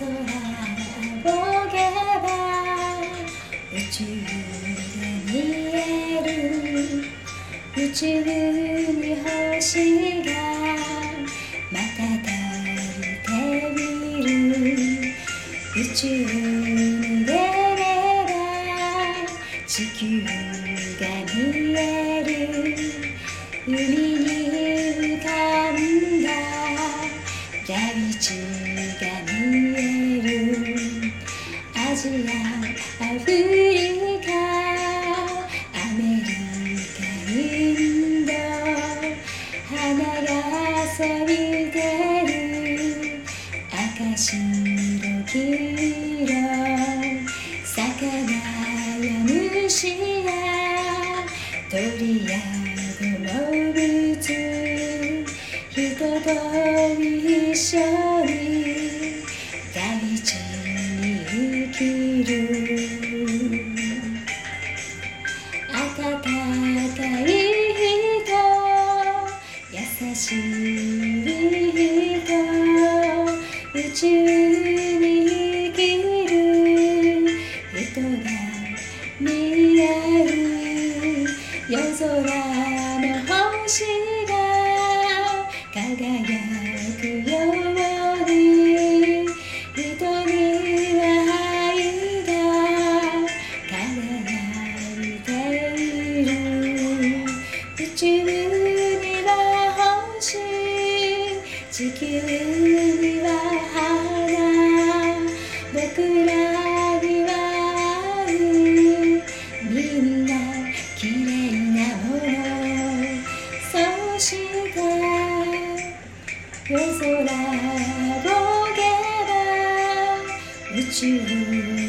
空が動けば宇宙が見える。宇宙に星がまたたいてみる。宇宙に出れば地球が見える。海に浮かんだ大地が見える。が咲いてる赤白黄色魚や虫や鳥や動物人と一緒に大地に生きる温かい人優しい宇宙に生きる人が見える夜空の星が輝くように人には愛が輝いている。宇宙地球には花僕らには愛みんな綺麗なものそして夜空ぼけば宇宙